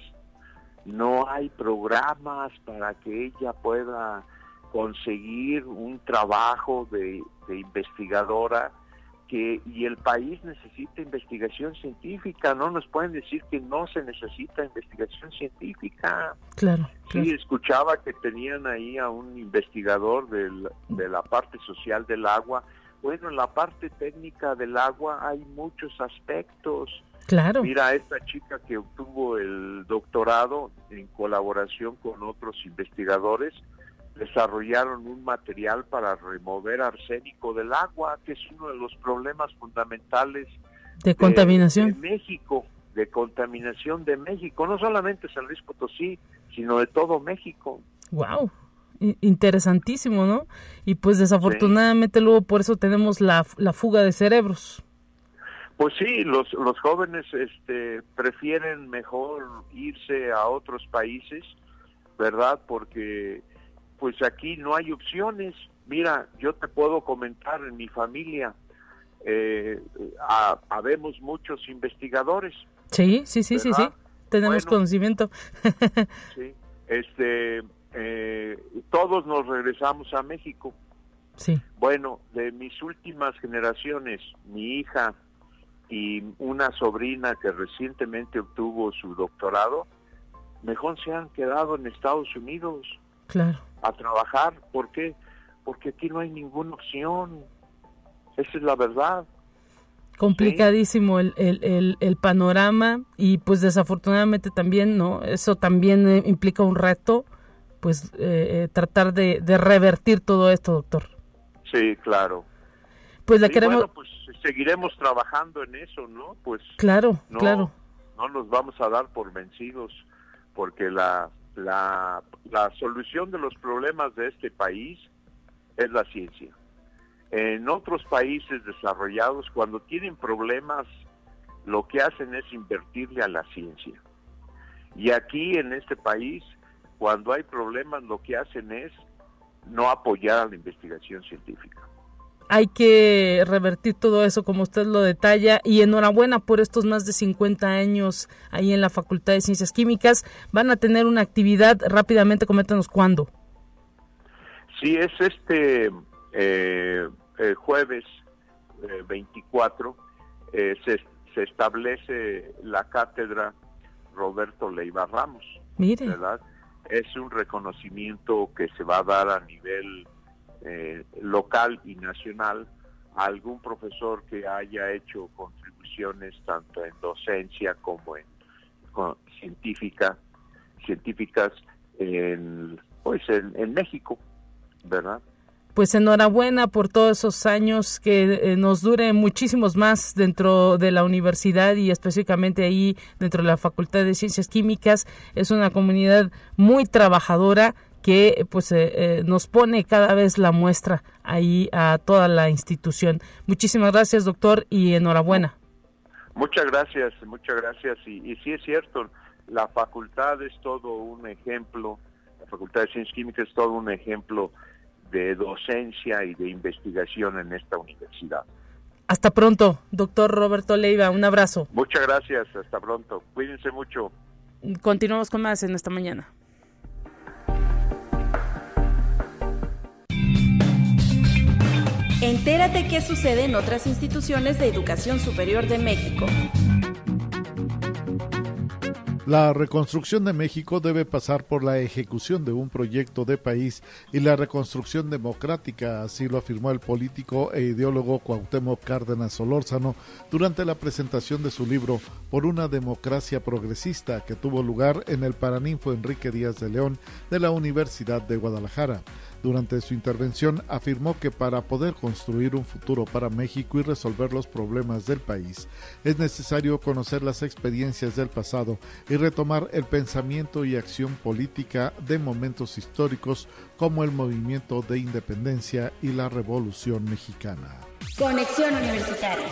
no hay programas para que ella pueda conseguir un trabajo de, investigadora que y el país necesita investigación científica, no nos pueden decir que no se necesita investigación científica. Claro. Sí, escuchaba que tenían ahí a un investigador de la parte social del agua. Bueno, en la parte técnica del agua hay muchos aspectos. Claro. Mira, esta chica que obtuvo el doctorado en colaboración con otros investigadores, desarrollaron un material para remover arsénico del agua, que es uno de los problemas fundamentales de contaminación de, México, de contaminación de México, no solamente San Luis Potosí, sino de todo México. Wow, interesantísimo, ¿no? Y pues desafortunadamente luego por eso tenemos la, la fuga de cerebros. Pues sí, los, los jóvenes este, prefieren mejor irse a otros países, ¿verdad? Porque pues aquí no hay opciones. Mira, yo te puedo comentar en mi familia, eh, habemos muchos investigadores. Sí, sí, sí, sí, sí, tenemos conocimiento. (laughs) sí, este, eh, todos nos regresamos a México. Sí. Bueno, de mis últimas generaciones, mi hija y una sobrina que recientemente obtuvo su doctorado, mejor se han quedado en Estados Unidos claro. a trabajar. ¿Por qué? Porque aquí no hay ninguna opción. Esa es la verdad. Complicadísimo el, el, el, panorama y pues desafortunadamente también, ¿no? Eso también eh, implica un reto, pues eh, eh, tratar de, de revertir todo esto, doctor. Sí, claro. Pues la queremos... Bueno, pues seguiremos trabajando en eso, ¿no? Pues claro, claro. No nos vamos a dar por vencidos, porque la, la, la solución de los problemas de este país es la ciencia. En otros países desarrollados, cuando tienen problemas, lo que hacen es invertirle a la ciencia. Y aquí en este país, cuando hay problemas, lo que hacen es no apoyar a la investigación científica. Hay que revertir todo eso como usted lo detalla y enhorabuena por estos más de 50 años ahí en la Facultad de Ciencias Químicas. Van a tener una actividad rápidamente, coméntanos cuándo. Sí, es este eh, jueves 24, eh, eh, se, se, establece la cátedra Roberto Leiva Ramos. Mire. ¿verdad? es un reconocimiento que se va a dar a nivel eh, local y nacional algún profesor que haya hecho contribuciones tanto en docencia como en científica científicas en pues en México verdad pues enhorabuena por todos esos años que eh, nos dure muchísimos más dentro de la universidad y específicamente ahí dentro de la Facultad de Ciencias Químicas. Es una comunidad muy trabajadora que pues eh, eh, nos pone cada vez la muestra ahí a toda la institución. Muchísimas gracias, doctor, y enhorabuena. Muchas gracias, muchas gracias. Y, y sí es cierto, la facultad es todo un ejemplo, la Facultad de Ciencias Químicas es todo un ejemplo de docencia y de investigación en esta universidad. Hasta pronto, doctor Roberto Leiva, un abrazo. Muchas gracias, hasta pronto. Cuídense mucho. Continuamos con más en esta mañana. Entérate qué sucede en otras instituciones de educación superior de México. La reconstrucción de México debe pasar por la ejecución de un proyecto de país y la reconstrucción democrática, así lo afirmó el político e ideólogo Cuauhtémoc Cárdenas Solórzano durante la presentación de su libro Por una democracia progresista que tuvo lugar en el Paraninfo Enrique Díaz de León de la Universidad de Guadalajara. Durante su intervención afirmó que para poder construir un futuro para México y resolver los problemas del país es necesario conocer las experiencias del pasado y retomar el pensamiento y acción política de momentos históricos como el movimiento de independencia y la Revolución Mexicana. Conexión Universitaria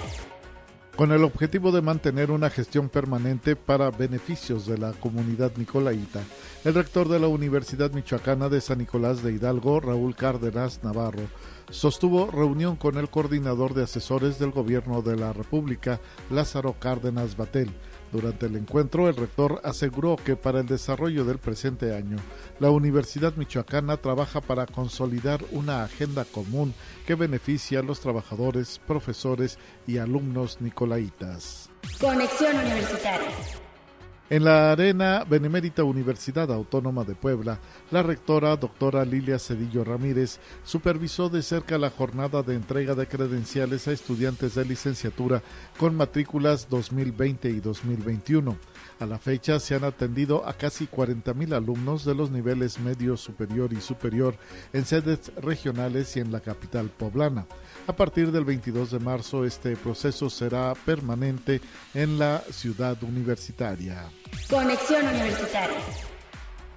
con el objetivo de mantener una gestión permanente para beneficios de la comunidad nicolaita. El rector de la Universidad Michoacana de San Nicolás de Hidalgo, Raúl Cárdenas Navarro, sostuvo reunión con el coordinador de asesores del Gobierno de la República, Lázaro Cárdenas Batel, durante el encuentro, el rector aseguró que para el desarrollo del presente año, la Universidad Michoacana trabaja para consolidar una agenda común que beneficie a los trabajadores, profesores y alumnos nicolaitas. Conexión Universitaria. En la Arena Benemérita Universidad Autónoma de Puebla, la rectora doctora Lilia Cedillo Ramírez supervisó de cerca la jornada de entrega de credenciales a estudiantes de licenciatura con matrículas 2020 y 2021. A la fecha se han atendido a casi 40.000 alumnos de los niveles medio, superior y superior en sedes regionales y en la capital poblana. A partir del 22 de marzo este proceso será permanente en la ciudad universitaria. Conexión Universitaria.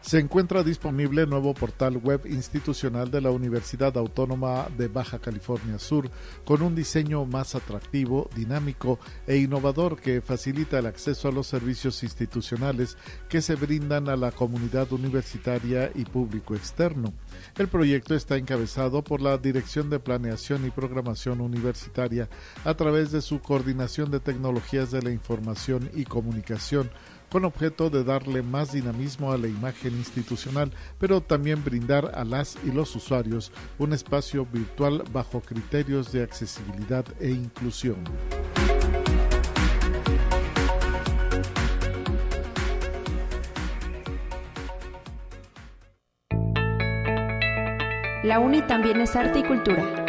Se encuentra disponible el nuevo portal web institucional de la Universidad Autónoma de Baja California Sur, con un diseño más atractivo, dinámico e innovador que facilita el acceso a los servicios institucionales que se brindan a la comunidad universitaria y público externo. El proyecto está encabezado por la Dirección de Planeación y Programación Universitaria a través de su Coordinación de Tecnologías de la Información y Comunicación, con objeto de darle más dinamismo a la imagen institucional, pero también brindar a las y los usuarios un espacio virtual bajo criterios de accesibilidad e inclusión. La UNI también es arte y cultura.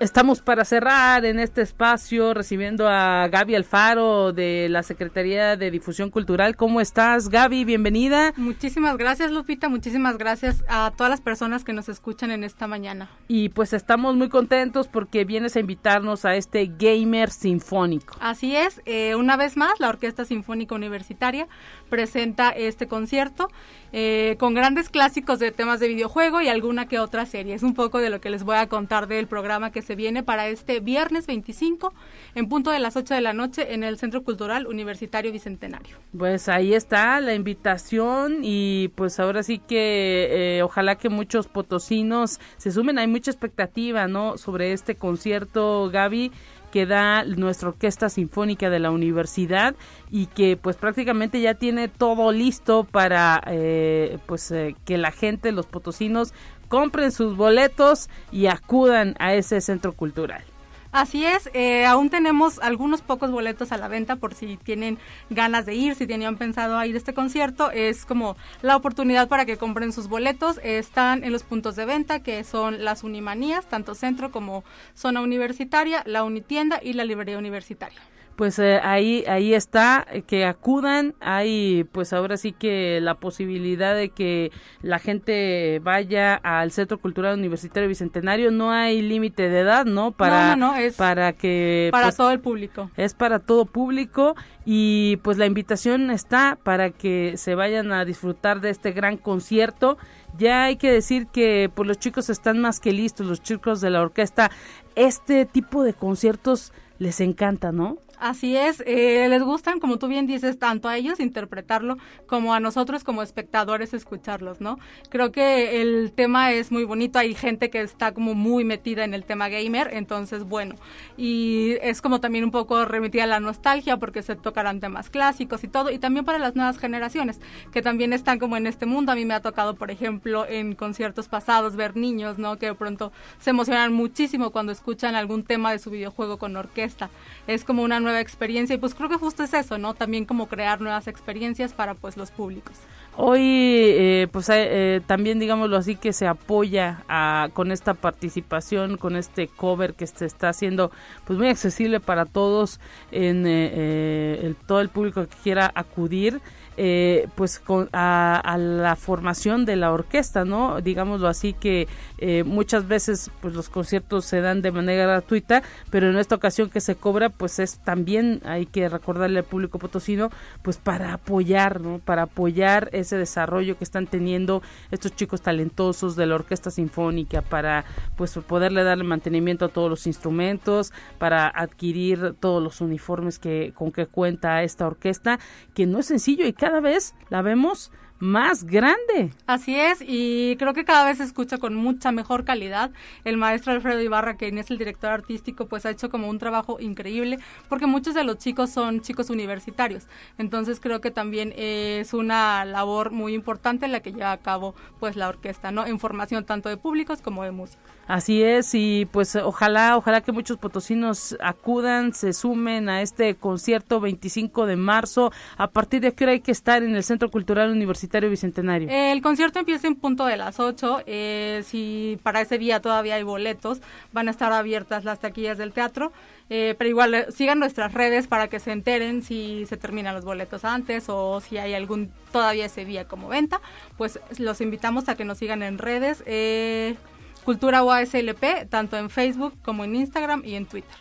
Estamos para cerrar en este espacio recibiendo a Gaby Alfaro de la Secretaría de Difusión Cultural. ¿Cómo estás, Gaby? Bienvenida. Muchísimas gracias, Lupita. Muchísimas gracias a todas las personas que nos escuchan en esta mañana. Y pues estamos muy contentos porque vienes a invitarnos a este Gamer Sinfónico. Así es. Eh, una vez más, la Orquesta Sinfónica Universitaria presenta este concierto eh, con grandes clásicos de temas de videojuego y alguna que otra serie. Es un poco de lo que les voy a contar del programa que se viene para este viernes 25 en punto de las 8 de la noche en el Centro Cultural Universitario Bicentenario. Pues ahí está la invitación y pues ahora sí que eh, ojalá que muchos potosinos se sumen. Hay mucha expectativa, ¿no? Sobre este concierto, Gaby que da nuestra orquesta sinfónica de la universidad y que pues prácticamente ya tiene todo listo para eh, pues eh, que la gente, los potosinos compren sus boletos y acudan a ese centro cultural. Así es, eh, aún tenemos algunos pocos boletos a la venta por si tienen ganas de ir, si tenían pensado ir a este concierto, es como la oportunidad para que compren sus boletos. están en los puntos de venta que son las Unimanías, tanto centro como zona universitaria, la Unitienda y la librería universitaria pues eh, ahí ahí está eh, que acudan hay pues ahora sí que la posibilidad de que la gente vaya al Centro Cultural Universitario Bicentenario no hay límite de edad no para no, no, es para que para pues, todo el público. es para todo público y pues la invitación está para que se vayan a disfrutar de este gran concierto. Ya hay que decir que pues los chicos están más que listos los chicos de la orquesta. Este tipo de conciertos les encanta no Así es, eh, les gustan, como tú bien dices, tanto a ellos interpretarlo como a nosotros como espectadores escucharlos, ¿no? Creo que el tema es muy bonito, hay gente que está como muy metida en el tema gamer, entonces bueno, y es como también un poco remitida a la nostalgia porque se tocarán temas clásicos y todo, y también para las nuevas generaciones que también están como en este mundo. A mí me ha tocado, por ejemplo, en conciertos pasados ver niños, ¿no? Que de pronto se emocionan muchísimo cuando escuchan algún tema de su videojuego con orquesta. Es como una experiencia y pues creo que justo es eso, ¿no? También como crear nuevas experiencias para pues los públicos. Hoy eh, pues eh, eh, también digámoslo así que se apoya a, con esta participación, con este cover que se está haciendo pues muy accesible para todos en el, todo el público que quiera acudir. Eh, pues con, a, la formación de la orquesta, ¿no? Digámoslo así que eh, muchas veces pues los conciertos se dan de manera gratuita, pero en esta ocasión que se cobra pues es también hay que recordarle al público potosino pues para apoyar, ¿no? Para apoyar ese desarrollo que están teniendo estos chicos talentosos de la orquesta sinfónica para pues poderle darle mantenimiento a todos los instrumentos, para adquirir todos los uniformes que con que cuenta esta orquesta, que no es sencillo y cada cada vez la vemos más grande. Así es, y creo que cada vez se escucha con mucha mejor calidad. El maestro Alfredo Ibarra, que es el director artístico, pues ha hecho como un trabajo increíble, porque muchos de los chicos son chicos universitarios. Entonces creo que también es una labor muy importante la que lleva a cabo pues la orquesta, ¿no? En formación tanto de públicos como de músicos. Así es, y pues ojalá, ojalá que muchos potosinos acudan, se sumen a este concierto 25 de marzo. ¿A partir de qué hora hay que estar en el Centro Cultural Universitario Bicentenario? El concierto empieza en punto de las 8. Eh, si para ese día todavía hay boletos, van a estar abiertas las taquillas del teatro. Eh, pero igual eh, sigan nuestras redes para que se enteren si se terminan los boletos antes o si hay algún todavía ese día como venta. Pues los invitamos a que nos sigan en redes. Eh, Cultura UASLP, tanto en Facebook como en Instagram y en Twitter.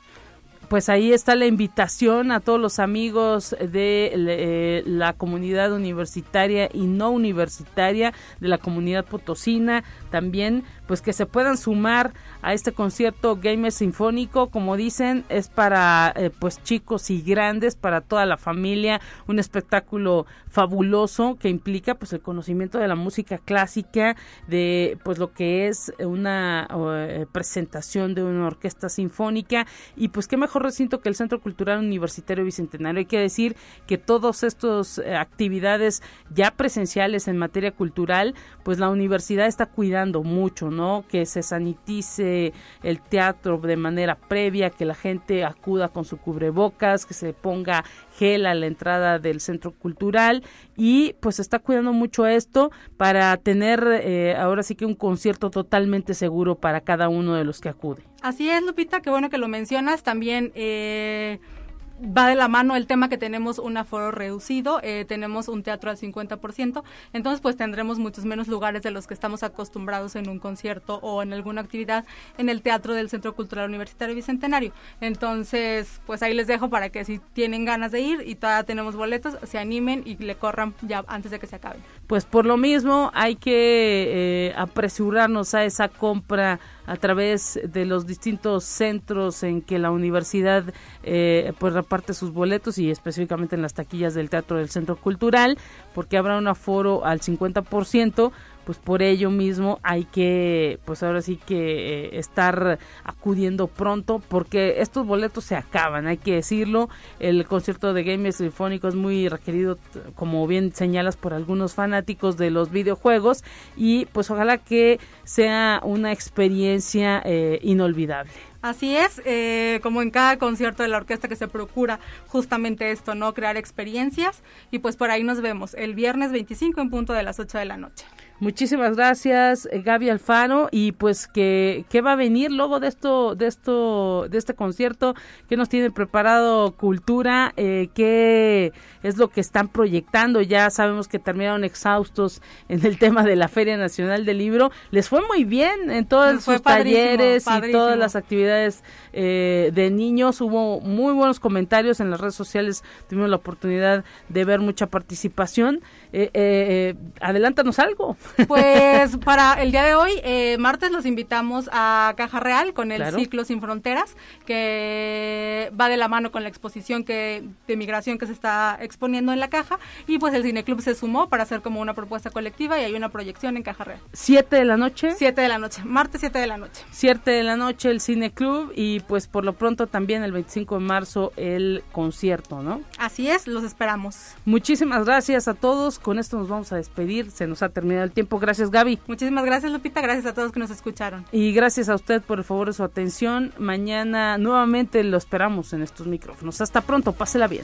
pues ahí está la invitación a todos los amigos de eh, la comunidad universitaria y no universitaria de la comunidad potosina también pues que se puedan sumar a este concierto gamer sinfónico. Como dicen es para eh, pues chicos y grandes para toda la familia. Un espectáculo fabuloso que implica pues el conocimiento de la música clásica de pues lo que es una eh, presentación de una orquesta sinfónica. Y pues qué mejor recinto que el Centro Cultural Universitario Bicentenario. Hay que decir que todas estas eh, actividades ya presenciales en materia cultural pues la universidad está cuidando mucho ¿no? Que se sanitice el teatro de manera previa, que la gente acuda con su cubrebocas, que se ponga gel a la entrada del centro cultural y pues está cuidando mucho esto para tener eh, ahora sí que un concierto totalmente seguro para cada uno de los que acude. Así es, Lupita, qué bueno que lo mencionas. También eh, va de la mano el tema que tenemos un aforo reducido, eh, tenemos un teatro al 50%, entonces pues tendremos muchos menos lugares de los que estamos acostumbrados en un concierto o en alguna actividad en el teatro del Centro Cultural Universitario Bicentenario. Entonces, pues ahí les dejo para que si tienen ganas de ir y todavía tenemos boletos, se animen y le corran ya antes de que se acabe. Pues por lo mismo hay que eh, apresurarnos a esa compra a través de los distintos centros en que la universidad eh, pues reparte sus boletos y específicamente en las taquillas del Teatro del Centro Cultural, porque habrá un aforo al 50%, pues por ello mismo hay que, pues ahora sí que eh, estar acudiendo pronto, porque estos boletos se acaban, hay que decirlo. El concierto de Games Sinfónico es muy requerido, como bien señalas, por algunos fanáticos de los videojuegos, y pues ojalá que sea una experiencia eh, inolvidable. Así es, eh, como en cada concierto de la orquesta que se procura justamente esto, ¿no? Crear experiencias y pues por ahí nos vemos el viernes 25 en punto de las 8 de la noche. Muchísimas gracias, eh, Gaby Alfaro, y pues que qué va a venir luego de esto, de esto, de este concierto, qué nos tiene preparado Cultura, eh, qué es lo que están proyectando. Ya sabemos que terminaron exhaustos en el tema de la Feria Nacional del Libro. Les fue muy bien en todos sus talleres y todas las actividades eh, de niños. Hubo muy buenos comentarios en las redes sociales. Tuvimos la oportunidad de ver mucha participación. Eh, eh, adelántanos algo. Pues para el día de hoy, eh, martes, los invitamos a Caja Real con el ciclo Sin Fronteras, que va de la mano con la exposición que, de migración que se está exponiendo en la caja. Y pues el Cineclub se sumó para hacer como una propuesta colectiva y hay una proyección en Caja Real. ¿Siete de la noche? Siete de la noche, martes siete de la noche. Siete de la noche el Cineclub y pues por lo pronto también el 25 de marzo el concierto, ¿no? Así es, los esperamos. Muchísimas gracias a todos con esto nos vamos a despedir. Se nos ha terminado el tiempo. Gracias, Gaby. Muchísimas gracias, Lupita. Gracias a todos que nos escucharon. Y gracias a usted por el favor de su atención. Mañana nuevamente lo esperamos en estos micrófonos. Hasta pronto. Pásela bien.